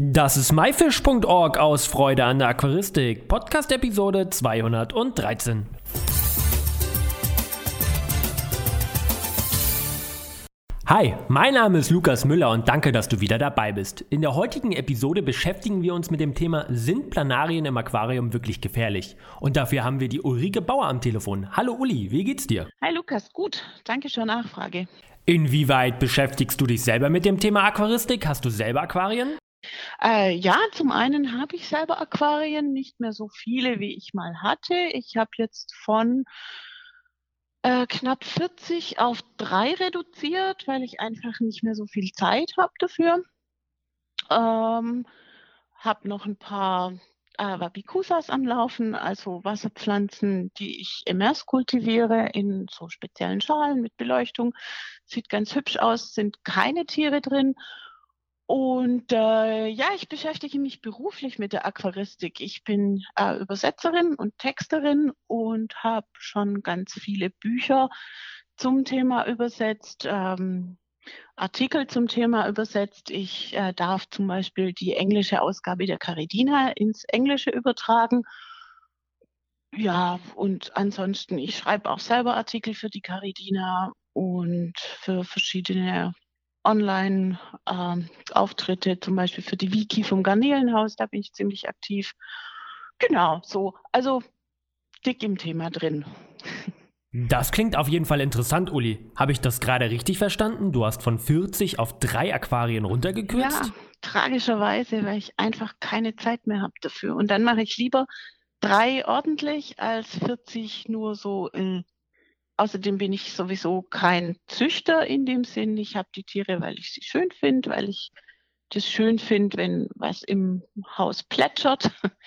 Das ist myfish.org aus Freude an der Aquaristik, Podcast Episode 213. Hi, mein Name ist Lukas Müller und danke, dass du wieder dabei bist. In der heutigen Episode beschäftigen wir uns mit dem Thema Sind Planarien im Aquarium wirklich gefährlich? Und dafür haben wir die Ulrike Bauer am Telefon. Hallo Uli, wie geht's dir? Hi Lukas, gut. Danke für Nachfrage. Inwieweit beschäftigst du dich selber mit dem Thema Aquaristik? Hast du selber Aquarien? Äh, ja, zum einen habe ich selber Aquarien, nicht mehr so viele, wie ich mal hatte. Ich habe jetzt von äh, knapp 40 auf drei reduziert, weil ich einfach nicht mehr so viel Zeit habe dafür. Ähm, habe noch ein paar äh, Wabikusas am Laufen, also Wasserpflanzen, die ich immers kultiviere in so speziellen Schalen mit Beleuchtung. Sieht ganz hübsch aus, sind keine Tiere drin. Und äh, ja, ich beschäftige mich beruflich mit der Aquaristik. Ich bin äh, Übersetzerin und Texterin und habe schon ganz viele Bücher zum Thema übersetzt, ähm, Artikel zum Thema übersetzt. Ich äh, darf zum Beispiel die englische Ausgabe der Caridina ins Englische übertragen. Ja, und ansonsten, ich schreibe auch selber Artikel für die Caridina und für verschiedene Online-Auftritte, ähm, zum Beispiel für die Wiki vom Garnelenhaus, da bin ich ziemlich aktiv. Genau, so. Also dick im Thema drin. Das klingt auf jeden Fall interessant, Uli. Habe ich das gerade richtig verstanden? Du hast von 40 auf drei Aquarien runtergekürzt? Ja, tragischerweise, weil ich einfach keine Zeit mehr habe dafür. Und dann mache ich lieber drei ordentlich als 40 nur so in Außerdem bin ich sowieso kein Züchter in dem Sinn. Ich habe die Tiere, weil ich sie schön finde, weil ich das schön finde, wenn was im Haus plätschert.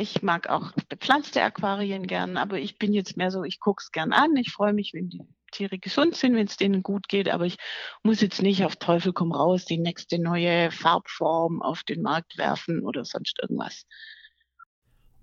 Ich mag auch bepflanzte Aquarien gern, aber ich bin jetzt mehr so, ich gucke es gern an. Ich freue mich, wenn die Tiere gesund sind, wenn es denen gut geht, aber ich muss jetzt nicht auf Teufel komm raus die nächste neue Farbform auf den Markt werfen oder sonst irgendwas.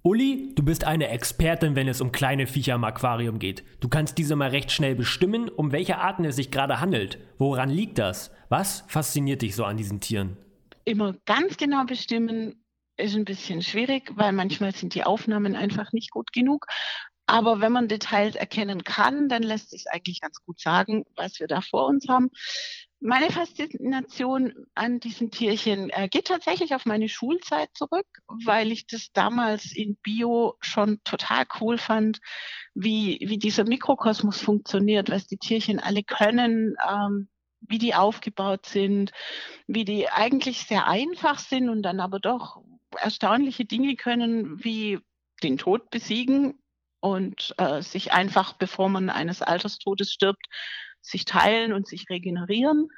Uli, du bist eine Expertin, wenn es um kleine Viecher im Aquarium geht. Du kannst diese mal recht schnell bestimmen, um welche Arten es sich gerade handelt. Woran liegt das? Was fasziniert dich so an diesen Tieren? Immer ganz genau bestimmen ist ein bisschen schwierig, weil manchmal sind die Aufnahmen einfach nicht gut genug. Aber wenn man Details erkennen kann, dann lässt sich eigentlich ganz gut sagen, was wir da vor uns haben. Meine Faszination an diesen Tierchen äh, geht tatsächlich auf meine Schulzeit zurück, weil ich das damals in Bio schon total cool fand, wie, wie dieser Mikrokosmos funktioniert, was die Tierchen alle können, ähm, wie die aufgebaut sind, wie die eigentlich sehr einfach sind und dann aber doch erstaunliche Dinge können, wie den Tod besiegen und äh, sich einfach, bevor man eines Alterstodes stirbt, sich teilen und sich regenerieren.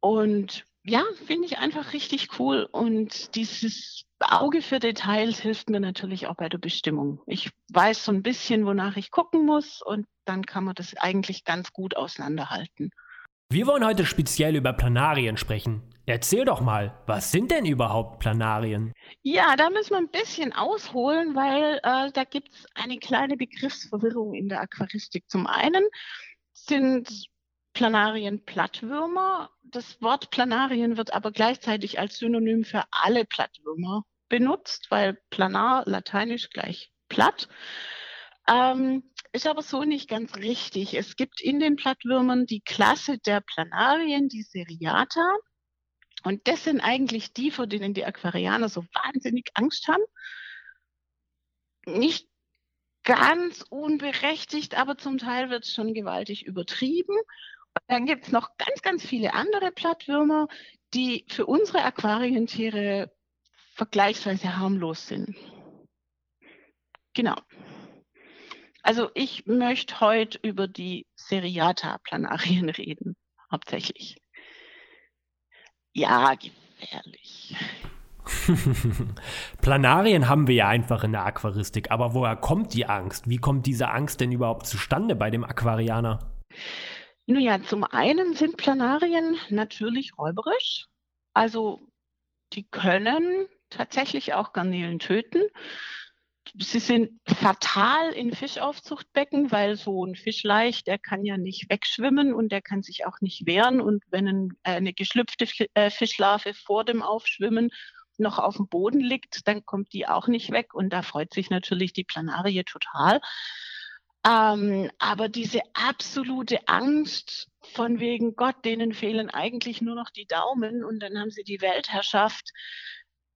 Und ja, finde ich einfach richtig cool. Und dieses Auge für Details hilft mir natürlich auch bei der Bestimmung. Ich weiß so ein bisschen, wonach ich gucken muss und dann kann man das eigentlich ganz gut auseinanderhalten. Wir wollen heute speziell über Planarien sprechen. Erzähl doch mal, was sind denn überhaupt Planarien? Ja, da müssen wir ein bisschen ausholen, weil äh, da gibt es eine kleine Begriffsverwirrung in der Aquaristik. Zum einen sind Planarien Plattwürmer. Das Wort Planarien wird aber gleichzeitig als Synonym für alle Plattwürmer benutzt, weil planar lateinisch gleich platt. Ähm, ist aber so nicht ganz richtig. Es gibt in den Plattwürmern die Klasse der Planarien, die Seriata. Und das sind eigentlich die, vor denen die Aquarianer so wahnsinnig Angst haben. Nicht ganz unberechtigt, aber zum Teil wird es schon gewaltig übertrieben. Und dann gibt es noch ganz, ganz viele andere Plattwürmer, die für unsere Aquarientiere vergleichsweise harmlos sind. Genau. Also ich möchte heute über die Seriata-Planarien reden, hauptsächlich. Ja, gefährlich. Planarien haben wir ja einfach in der Aquaristik, aber woher kommt die Angst? Wie kommt diese Angst denn überhaupt zustande bei dem Aquarianer? Nun ja, zum einen sind Planarien natürlich räuberisch. Also die können tatsächlich auch Garnelen töten. sie sind fatal in Fischaufzuchtbecken, weil so ein Fischleich, der kann ja nicht wegschwimmen und der kann sich auch nicht wehren. Und wenn ein, äh, eine geschlüpfte äh, Fischlarve vor dem Aufschwimmen noch auf dem Boden liegt, dann kommt die auch nicht weg. Und da freut sich natürlich die Planarie total. Ähm, aber diese absolute Angst von wegen Gott, denen fehlen eigentlich nur noch die Daumen und dann haben sie die Weltherrschaft,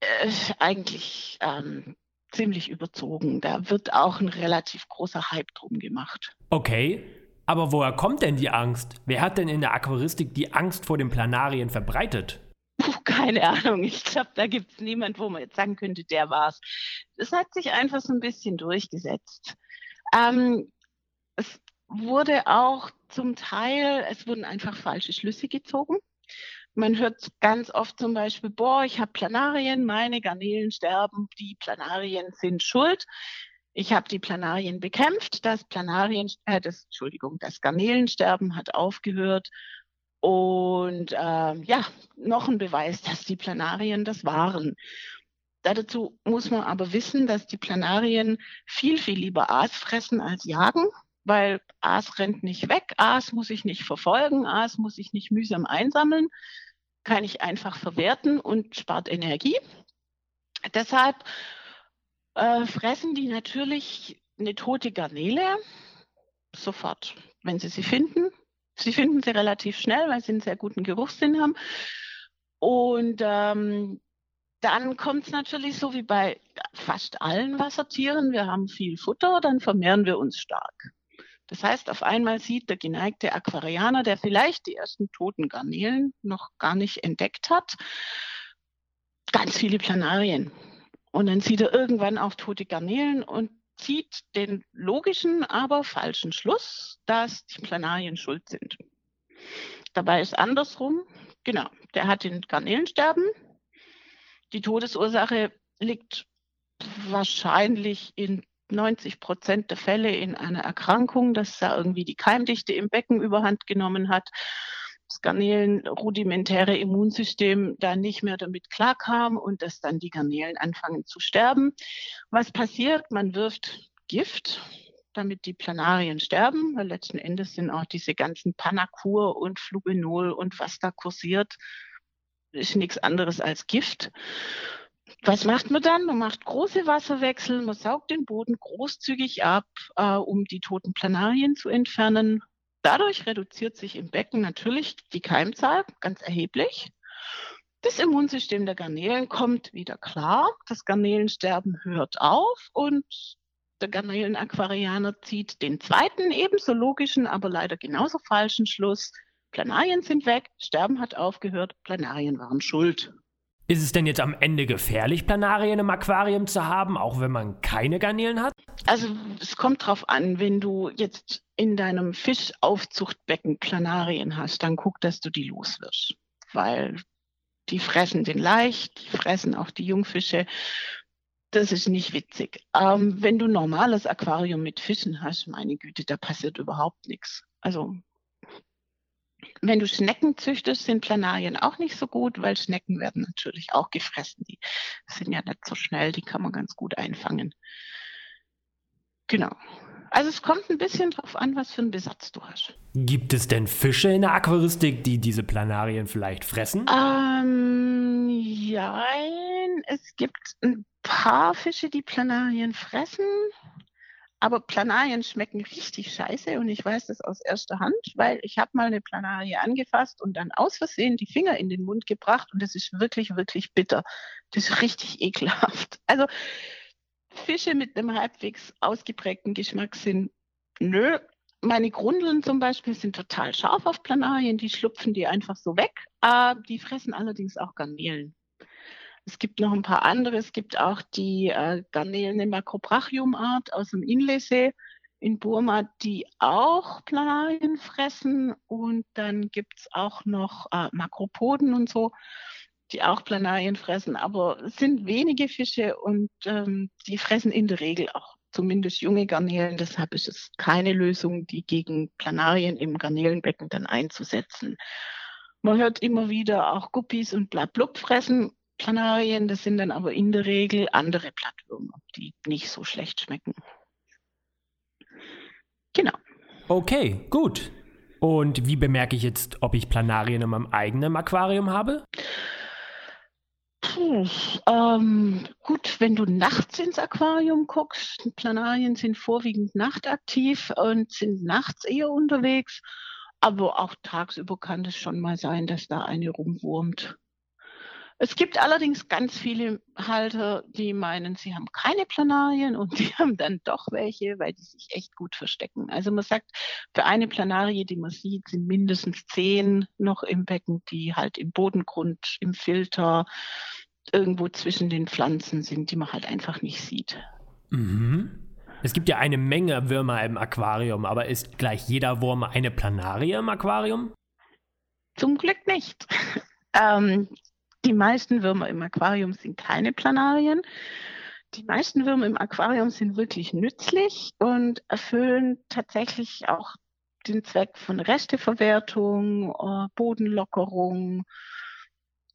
äh, eigentlich ähm, ziemlich überzogen. Da wird auch ein relativ großer Hype drum gemacht. Okay, aber woher kommt denn die Angst? Wer hat denn in der Aquaristik die Angst vor den Planarien verbreitet? Puh, keine Ahnung. Ich glaube, da gibt es niemand, wo man jetzt sagen könnte, der war's. Es hat sich einfach so ein bisschen durchgesetzt. Ähm, es wurde auch zum Teil, es wurden einfach falsche Schlüsse gezogen. Man hört ganz oft zum Beispiel, boah, ich habe Planarien, meine Garnelen sterben, die Planarien sind schuld. Ich habe die Planarien bekämpft, das Planarien, äh, das, Entschuldigung, das Garnelensterben hat aufgehört. Und äh, ja, noch ein Beweis, dass die Planarien das waren. Dazu muss man aber wissen, dass die Planarien viel, viel lieber Aas fressen als jagen weil Aas rennt nicht weg, Aas muss ich nicht verfolgen, Aas muss ich nicht mühsam einsammeln, kann ich einfach verwerten und spart Energie. Deshalb äh, fressen die natürlich eine tote Garnele sofort, wenn sie sie finden. Sie finden sie relativ schnell, weil sie einen sehr guten Geruchssinn haben. Und ähm, dann kommt es natürlich so wie bei fast allen Wassertieren. Wir haben viel Futter, dann vermehren wir uns stark. Das heißt, auf einmal sieht der geneigte Aquarianer, der vielleicht die ersten toten Garnelen noch gar nicht entdeckt hat, ganz viele Planarien. Und dann sieht er irgendwann auch tote Garnelen und zieht den logischen, aber falschen Schluss, dass die Planarien schuld sind. Dabei ist andersrum, genau, der hat den Garnelensterben. Die Todesursache liegt wahrscheinlich in 90 Prozent der Fälle in einer Erkrankung, dass da irgendwie die Keimdichte im Becken überhand genommen hat, das Garnelen rudimentäre Immunsystem da nicht mehr damit klarkam und dass dann die Garnelen anfangen zu sterben. Was passiert? Man wirft Gift, damit die Planarien sterben, weil letzten Endes sind auch diese ganzen Panacur und Flubenol und was da kursiert, ist nichts anderes als Gift. Was macht man dann? Man macht große Wasserwechsel, man saugt den Boden großzügig ab, äh, um die toten Planarien zu entfernen. Dadurch reduziert sich im Becken natürlich die Keimzahl ganz erheblich. Das Immunsystem der Garnelen kommt wieder klar. Das Garnelensterben hört auf und der Garnelenaquarianer zieht den zweiten, ebenso logischen, aber leider genauso falschen Schluss. Planarien sind weg, Sterben hat aufgehört, Planarien waren schuld. Ist es denn jetzt am Ende gefährlich, Planarien im Aquarium zu haben, auch wenn man keine Garnelen hat? Also es kommt drauf an, wenn du jetzt in deinem Fischaufzuchtbecken Planarien hast, dann guck, dass du die loswirst. Weil die fressen den leicht, die fressen auch die Jungfische. Das ist nicht witzig. Ähm, wenn du normales Aquarium mit Fischen hast, meine Güte, da passiert überhaupt nichts. Also wenn du Schnecken züchtest, sind Planarien auch nicht so gut, weil Schnecken werden natürlich auch gefressen. Die sind ja nicht so schnell, die kann man ganz gut einfangen. Genau. Also es kommt ein bisschen drauf an, was für einen Besatz du hast. Gibt es denn Fische in der Aquaristik, die diese Planarien vielleicht fressen? Ähm, ja, es gibt ein paar Fische, die Planarien fressen. Aber Planarien schmecken richtig scheiße und ich weiß das aus erster Hand, weil ich habe mal eine Planarie angefasst und dann aus Versehen die Finger in den Mund gebracht und das ist wirklich, wirklich bitter. Das ist richtig ekelhaft. Also Fische mit einem halbwegs ausgeprägten Geschmack sind nö. Meine Grundeln zum Beispiel sind total scharf auf Planarien, die schlupfen die einfach so weg. Äh, die fressen allerdings auch Garnelen. Es gibt noch ein paar andere. Es gibt auch die äh, Garnelen Macrobrachium-Art aus dem Inlesee in Burma, die auch Planarien fressen. Und dann gibt es auch noch äh, Makropoden und so, die auch Planarien fressen. Aber es sind wenige Fische und ähm, die fressen in der Regel auch zumindest junge Garnelen. Deshalb ist es keine Lösung, die gegen Planarien im Garnelenbecken dann einzusetzen. Man hört immer wieder auch Guppies und Blablub fressen Planarien, das sind dann aber in der Regel andere Blattwürmer, die nicht so schlecht schmecken. Genau. Okay, gut. Und wie bemerke ich jetzt, ob ich Planarien in meinem eigenen Aquarium habe? Puh, ähm, gut, wenn du nachts ins Aquarium guckst, Planarien sind vorwiegend nachtaktiv und sind nachts eher unterwegs, aber auch tagsüber kann es schon mal sein, dass da eine rumwurmt. Es gibt allerdings ganz viele Halter, die meinen, sie haben keine Planarien und die haben dann doch welche, weil die sich echt gut verstecken. Also man sagt, für eine Planarie, die man sieht, sind mindestens zehn noch im Becken, die halt im Bodengrund, im Filter, irgendwo zwischen den Pflanzen sind, die man halt einfach nicht sieht. Mhm. Es gibt ja eine Menge Würmer im Aquarium, aber ist gleich jeder Wurm eine Planarie im Aquarium? Zum Glück nicht. ähm, die meisten Würmer im Aquarium sind keine Planarien. Die meisten Würmer im Aquarium sind wirklich nützlich und erfüllen tatsächlich auch den Zweck von Resteverwertung, äh, Bodenlockerung,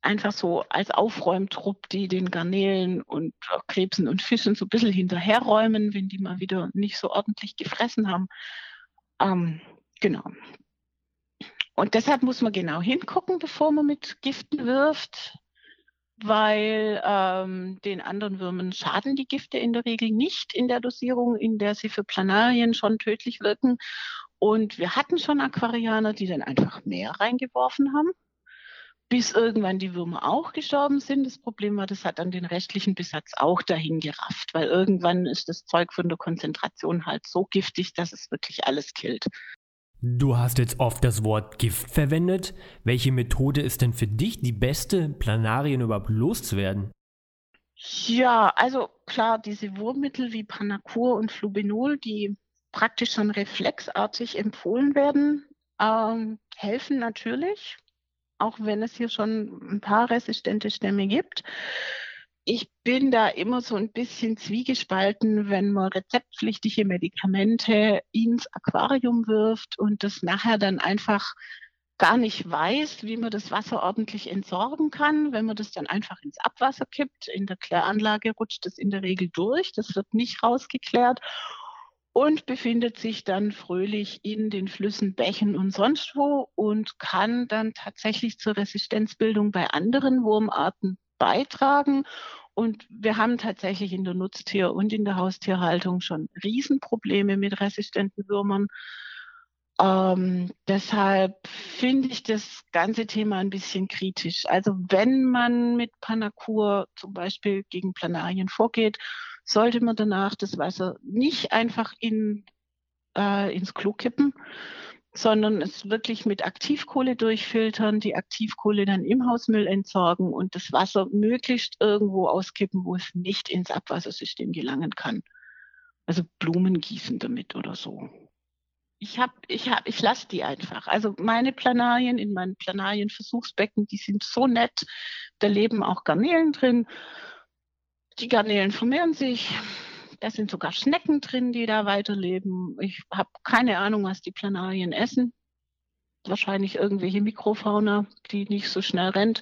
einfach so als Aufräumtrupp, die den Garnelen und Krebsen und Fischen so ein bisschen hinterherräumen, wenn die mal wieder nicht so ordentlich gefressen haben. Ähm, genau. Und deshalb muss man genau hingucken, bevor man mit Giften wirft, weil ähm, den anderen Würmern schaden die Gifte in der Regel nicht in der Dosierung, in der sie für Planarien schon tödlich wirken. Und wir hatten schon Aquarianer, die dann einfach mehr reingeworfen haben, bis irgendwann die Würmer auch gestorben sind. Das Problem war, das hat dann den restlichen Besatz auch dahin gerafft, weil irgendwann ist das Zeug von der Konzentration halt so giftig, dass es wirklich alles killt. Du hast jetzt oft das Wort Gift verwendet. Welche Methode ist denn für dich die beste, Planarien überhaupt loszuwerden? Ja, also klar, diese Wurmmittel wie Panacur und Flubenol, die praktisch schon reflexartig empfohlen werden, ähm, helfen natürlich, auch wenn es hier schon ein paar resistente Stämme gibt ich bin da immer so ein bisschen zwiegespalten, wenn man rezeptpflichtige Medikamente ins Aquarium wirft und das nachher dann einfach gar nicht weiß, wie man das Wasser ordentlich entsorgen kann. Wenn man das dann einfach ins Abwasser kippt, in der Kläranlage rutscht das in der Regel durch, das wird nicht rausgeklärt und befindet sich dann fröhlich in den Flüssen, Bächen und sonst wo und kann dann tatsächlich zur Resistenzbildung bei anderen Wurmarten beitragen. Und wir haben tatsächlich in der Nutztier- und in der Haustierhaltung schon Riesenprobleme mit resistenten Würmern. Ähm, deshalb finde ich das ganze Thema ein bisschen kritisch. Also wenn man mit Panakur zum Beispiel gegen Planarien vorgeht, sollte man danach das Wasser nicht einfach in, äh, ins Klo kippen, sondern es wirklich mit Aktivkohle durchfiltern, die Aktivkohle dann im Hausmüll entsorgen und das Wasser möglichst irgendwo auskippen, wo es nicht ins Abwassersystem gelangen kann. Also Blumen gießen damit oder so. Ich habe, ich habe, ich lasse die einfach. Also meine Planarien in meinen Planarienversuchsbecken, die sind so nett. Da leben auch Garnelen drin. Die Garnelen vermehren sich. Da sind sogar Schnecken drin, die da weiterleben. Ich habe keine Ahnung, was die Planarien essen. Wahrscheinlich irgendwelche Mikrofauna, die nicht so schnell rennt.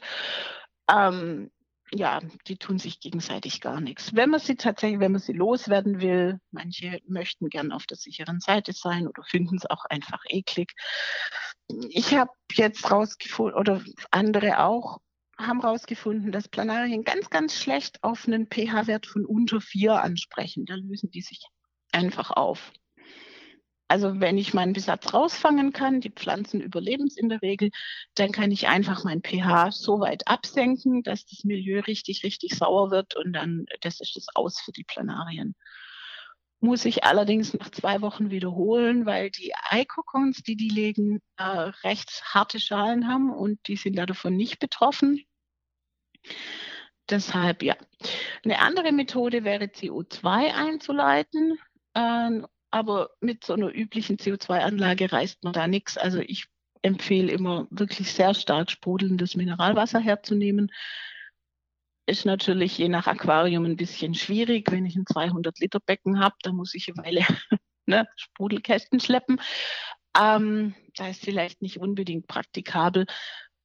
Ähm, ja, die tun sich gegenseitig gar nichts. Wenn man sie tatsächlich, wenn man sie loswerden will, manche möchten gern auf der sicheren Seite sein oder finden es auch einfach eklig. Ich habe jetzt rausgefunden, oder andere auch, haben herausgefunden, dass Planarien ganz, ganz schlecht auf einen pH-Wert von unter 4 ansprechen. Da lösen die sich einfach auf. Also wenn ich meinen Besatz rausfangen kann, die Pflanzen überleben es in der Regel, dann kann ich einfach mein pH so weit absenken, dass das Milieu richtig, richtig sauer wird und dann, das ist das Aus für die Planarien. Muss ich allerdings nach zwei Wochen wiederholen, weil die Eikokons, die die legen, äh, recht harte Schalen haben und die sind davon nicht betroffen. Deshalb ja. Eine andere Methode wäre CO2 einzuleiten, äh, aber mit so einer üblichen CO2-Anlage reißt man da nichts. Also ich empfehle immer wirklich sehr stark sprudelndes Mineralwasser herzunehmen. Ist natürlich je nach Aquarium ein bisschen schwierig. Wenn ich ein 200 Liter Becken habe, da muss ich eine Weile ne, Sprudelkästen schleppen. Ähm, da ist vielleicht nicht unbedingt praktikabel.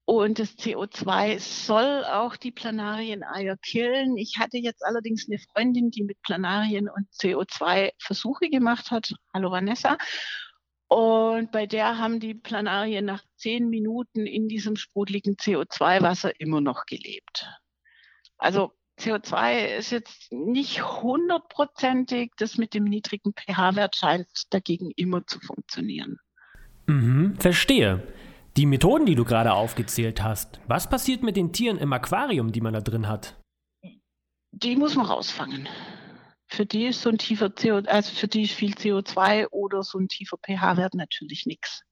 Und das CO2 soll auch die Planarieneier killen. Ich hatte jetzt allerdings eine Freundin, die mit Planarien und CO2 Versuche gemacht hat. Hallo Vanessa. Und bei der haben die Planarien nach zehn Minuten in diesem sprudeligen CO2-Wasser immer noch gelebt. Also CO2 ist jetzt nicht hundertprozentig. Das mit dem niedrigen pH-Wert scheint dagegen immer zu funktionieren. Mhm, verstehe. Die Methoden, die du gerade aufgezählt hast, was passiert mit den Tieren im Aquarium, die man da drin hat? Die muss man rausfangen. Für die ist so ein tiefer CO, also für die ist viel CO2 oder so ein tiefer pH-Wert natürlich nichts.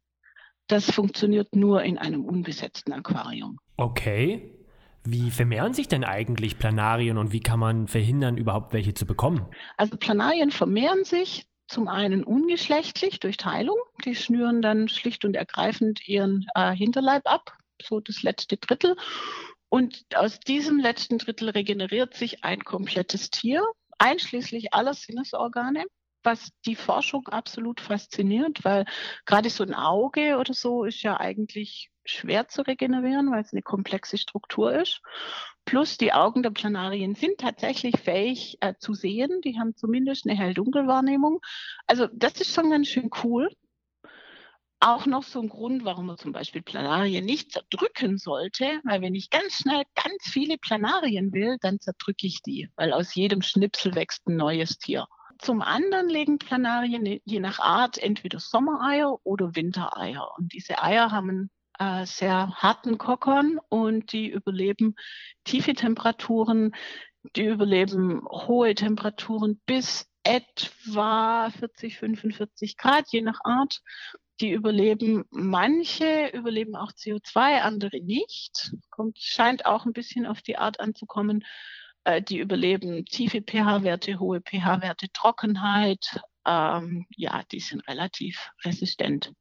Das funktioniert nur in einem unbesetzten Aquarium. Okay. Wie vermehren sich denn eigentlich Planarien und wie kann man verhindern, überhaupt welche zu bekommen? Also Planarien vermehren sich zum einen ungeschlechtlich durch Teilung. Die schnüren dann schlicht und ergreifend ihren äh, Hinterleib ab, so das letzte Drittel. Und aus diesem letzten Drittel regeneriert sich ein komplettes Tier, einschließlich aller Sinnesorgane, was die Forschung absolut fasziniert, weil gerade so ein Auge oder so ist ja eigentlich schwer zu regenerieren, weil es eine komplexe Struktur ist. Plus die Augen der Planarien sind tatsächlich fähig äh, zu sehen. Die haben zumindest eine Hell-Dunkel-Wahrnehmung. Also das ist schon ganz schön cool. Auch noch so ein Grund, warum man zum Beispiel Planarien nicht zerdrücken sollte, weil wenn ich ganz schnell ganz viele Planarien will, dann zerdrücke ich die, weil aus jedem Schnipsel wächst ein neues Tier. Zum anderen legen Planarien je nach Art entweder Sommereier oder Wintereier. Und diese Eier haben äh, sehr harten Kokon und die überleben tiefe Temperaturen, die überleben hohe Temperaturen bis etwa 40, 45 Grad, je nach Art. Die überleben, manche überleben auch CO2, andere nicht. Kommt, scheint auch ein bisschen auf die Art anzukommen. Äh, die überleben tiefe pH-Werte, hohe pH-Werte, Trockenheit. Ähm, ja, die sind relativ resistent.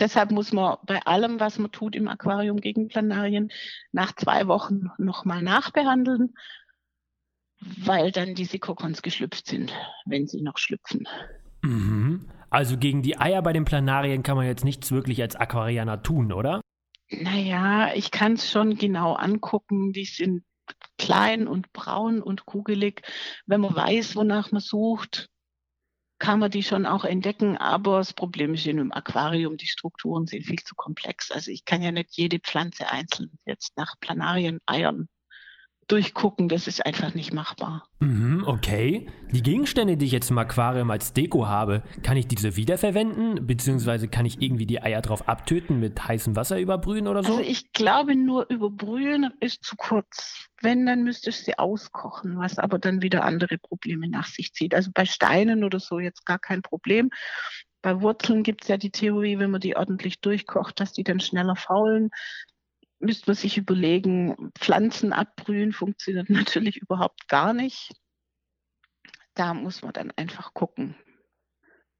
Deshalb muss man bei allem, was man tut im Aquarium gegen Planarien, nach zwei Wochen nochmal nachbehandeln, weil dann diese Kokons geschlüpft sind, wenn sie noch schlüpfen. Mhm. Also gegen die Eier bei den Planarien kann man jetzt nichts wirklich als Aquarianer tun, oder? Naja, ich kann es schon genau angucken. Die sind klein und braun und kugelig. Wenn man weiß, wonach man sucht, kann man die schon auch entdecken, aber das Problem ist in einem Aquarium, die Strukturen sind viel zu komplex. Also ich kann ja nicht jede Pflanze einzeln jetzt nach Planarien eiern durchgucken, das ist einfach nicht machbar. Mhm, okay. Die Gegenstände, die ich jetzt im Aquarium als Deko habe, kann ich diese wiederverwenden? Beziehungsweise kann ich irgendwie die Eier drauf abtöten, mit heißem Wasser überbrühen oder so? Also ich glaube, nur überbrühen ist zu kurz. Wenn, dann müsste ich sie auskochen, was aber dann wieder andere Probleme nach sich zieht. Also bei Steinen oder so jetzt gar kein Problem. Bei Wurzeln gibt es ja die Theorie, wenn man die ordentlich durchkocht, dass die dann schneller faulen müsste man sich überlegen, Pflanzen abbrühen funktioniert natürlich überhaupt gar nicht. Da muss man dann einfach gucken.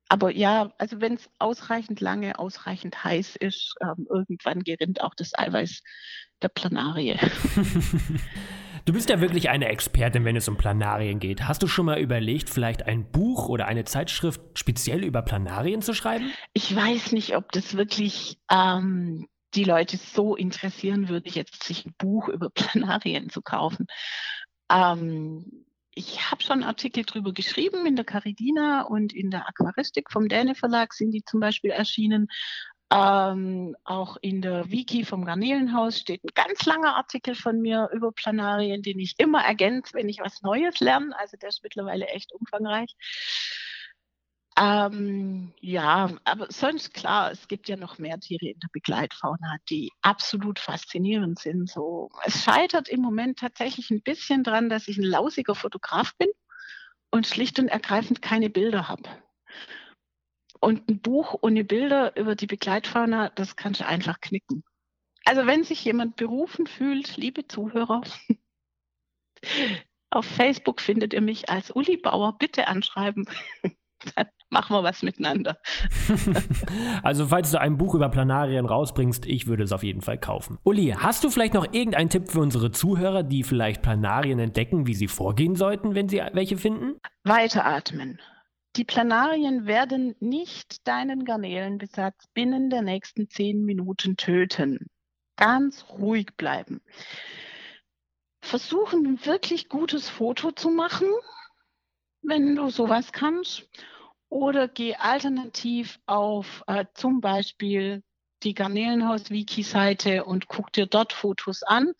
Aber ja, also wenn es ausreichend lange, ausreichend heiß ist, ähm, irgendwann gerinnt auch das Eiweiß der Planarie. Du bist ja wirklich eine Expertin, wenn es um Planarien geht. Hast du schon mal überlegt, vielleicht ein Buch oder eine Zeitschrift speziell über Planarien zu schreiben? Ich weiß nicht, ob das wirklich ähm, die Leute so interessieren würde, jetzt sich ein Buch über Planarien zu kaufen. Ähm, ich habe schon Artikel drüber geschrieben in der Caridina und in der Aquaristik vom Däne Verlag sind die zum Beispiel erschienen. Ähm, auch in der Wiki vom Garnelenhaus steht ein ganz langer Artikel von mir über Planarien, den ich immer ergänze, wenn ich was Neues lerne. Also der ist mittlerweile echt umfangreich. Ähm, ja, aber sonst klar, es gibt ja noch mehr Tiere in der Begleitfauna, die absolut faszinierend sind. So, es scheitert im Moment tatsächlich ein bisschen dran, dass ich ein lausiger Fotograf bin und schlicht und ergreifend keine Bilder habe. Und ein Buch ohne Bilder über die Begleitfauna, das kannst du einfach knicken. Also wenn sich jemand berufen fühlt, liebe Zuhörer, auf Facebook findet ihr mich als Uli Bauer. Bitte anschreiben. Dann machen wir was miteinander. also falls du ein Buch über Planarien rausbringst, ich würde es auf jeden Fall kaufen. Uli, hast du vielleicht noch irgendeinen Tipp für unsere Zuhörer, die vielleicht Planarien entdecken, wie sie vorgehen sollten, wenn sie welche finden? Weiteratmen. Die Planarien werden nicht deinen Garnelenbesatz binnen der nächsten zehn Minuten töten. ganz ruhig bleiben. Versuchen, ein wirklich gutes Foto zu machen, wenn du sowas kannst. Oder geh alternativ auf äh, zum Beispiel die Garnelenhaus-Wiki-Seite und guck dir dort Fotos an,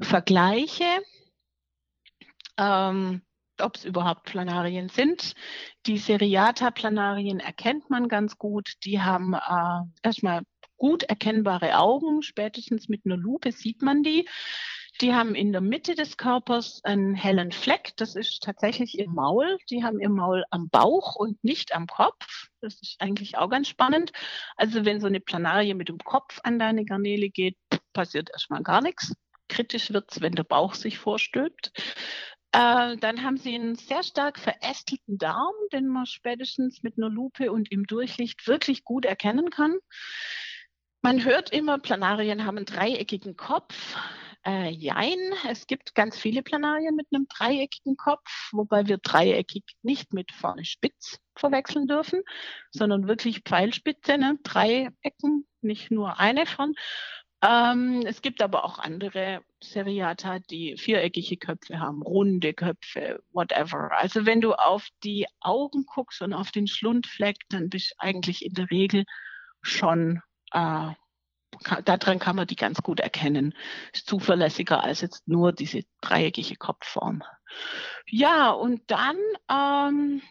vergleiche, ähm, ob es überhaupt Planarien sind. Die Seriata-Planarien erkennt man ganz gut. Die haben äh, erstmal gut erkennbare Augen. Spätestens mit einer Lupe sieht man die. Die haben in der Mitte des Körpers einen hellen Fleck. Das ist tatsächlich ihr Maul. Die haben ihr Maul am Bauch und nicht am Kopf. Das ist eigentlich auch ganz spannend. Also wenn so eine Planarie mit dem Kopf an deine Garnele geht, passiert erstmal gar nichts. Kritisch wird es, wenn der Bauch sich vorstülpt. Äh, dann haben sie einen sehr stark verästelten Darm, den man spätestens mit einer Lupe und im Durchlicht wirklich gut erkennen kann. Man hört immer, Planarien haben einen dreieckigen Kopf. Äh, jein, es gibt ganz viele Planarien mit einem dreieckigen Kopf, wobei wir dreieckig nicht mit vorne spitz verwechseln dürfen, sondern wirklich Pfeilspitze, ne? drei Ecken, nicht nur eine von. Ähm, es gibt aber auch andere Seriata, die viereckige Köpfe haben, runde Köpfe, whatever. Also wenn du auf die Augen guckst und auf den Schlundfleck, dann bist du eigentlich in der Regel schon äh, daran kann man die ganz gut erkennen. Ist zuverlässiger als jetzt nur diese dreieckige Kopfform. Ja, und dann, ähm,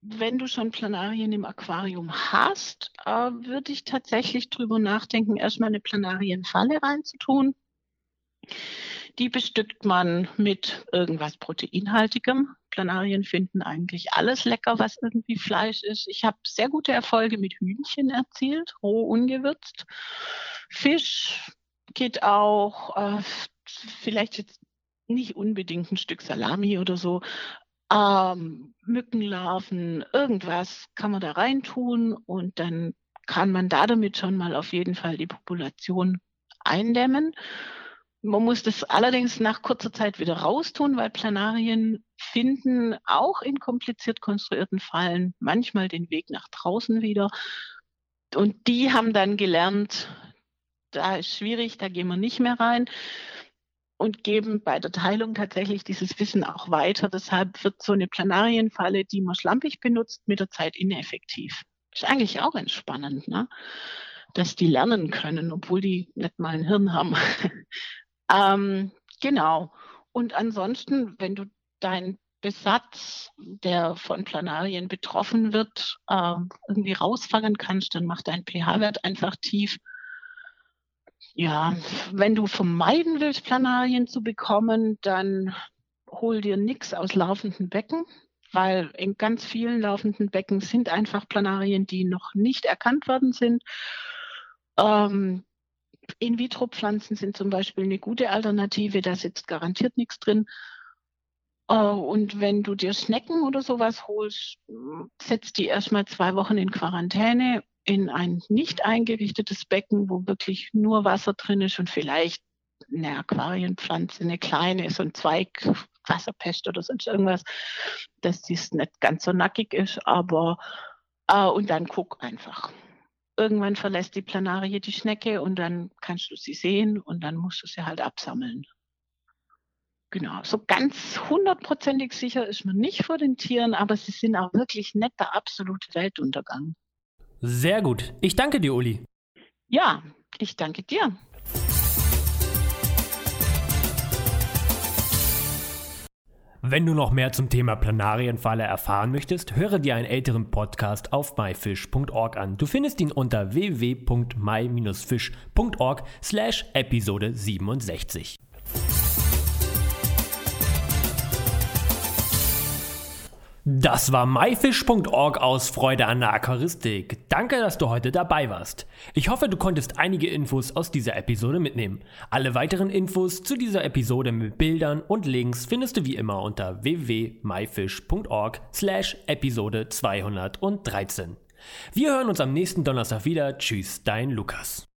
wenn du schon Planarien im Aquarium hast, äh, würde ich tatsächlich drüber nachdenken, erstmal eine Planarienfalle reinzutun. Die bestückt man mit irgendwas Proteinhaltigem. Planarien finden eigentlich alles lecker, was irgendwie Fleisch ist. Ich habe sehr gute Erfolge mit Hühnchen erzielt, roh ungewürzt. Fisch geht auch, äh, vielleicht jetzt nicht unbedingt ein Stück Salami oder so. Ähm, Mückenlarven, irgendwas kann man da reintun und dann kann man da damit schon mal auf jeden Fall die Population eindämmen. Man muss das allerdings nach kurzer Zeit wieder raustun, weil Planarien finden auch in kompliziert konstruierten Fallen manchmal den Weg nach draußen wieder. Und die haben dann gelernt, da ist schwierig, da gehen wir nicht mehr rein und geben bei der Teilung tatsächlich dieses Wissen auch weiter. Deshalb wird so eine Planarienfalle, die man schlampig benutzt, mit der Zeit ineffektiv. Ist eigentlich auch ganz spannend, ne? dass die lernen können, obwohl die nicht mal ein Hirn haben. Ähm, genau. Und ansonsten, wenn du deinen Besatz, der von Planarien betroffen wird, äh, irgendwie rausfangen kannst, dann mach deinen pH-Wert einfach tief. Ja, wenn du vermeiden willst, Planarien zu bekommen, dann hol dir nichts aus laufenden Becken, weil in ganz vielen laufenden Becken sind einfach Planarien, die noch nicht erkannt worden sind. Ähm, in-vitro-Pflanzen sind zum Beispiel eine gute Alternative, da sitzt garantiert nichts drin. Äh, und wenn du dir Schnecken oder sowas holst, setz die erstmal zwei Wochen in Quarantäne in ein nicht eingerichtetes Becken, wo wirklich nur Wasser drin ist und vielleicht eine Aquarienpflanze, eine kleine, so ein Zweig, Wasserpest oder sonst irgendwas, dass dies nicht ganz so nackig ist, aber äh, und dann guck einfach irgendwann verlässt die Planarie die Schnecke und dann kannst du sie sehen und dann musst du sie halt absammeln. Genau, so ganz hundertprozentig sicher ist man nicht vor den Tieren, aber sie sind auch wirklich nicht der absolute Weltuntergang. Sehr gut. Ich danke dir, Uli. Ja, ich danke dir. Wenn du noch mehr zum Thema Planarienfalle erfahren möchtest, höre dir einen älteren Podcast auf myfish.org an. Du findest ihn unter www.my-fish.org slash Episode 67. Das war myfish.org aus Freude an der Aquaristik. Danke, dass du heute dabei warst. Ich hoffe, du konntest einige Infos aus dieser Episode mitnehmen. Alle weiteren Infos zu dieser Episode mit Bildern und Links findest du wie immer unter www.myfish.org slash Episode 213. Wir hören uns am nächsten Donnerstag wieder. Tschüss, dein Lukas.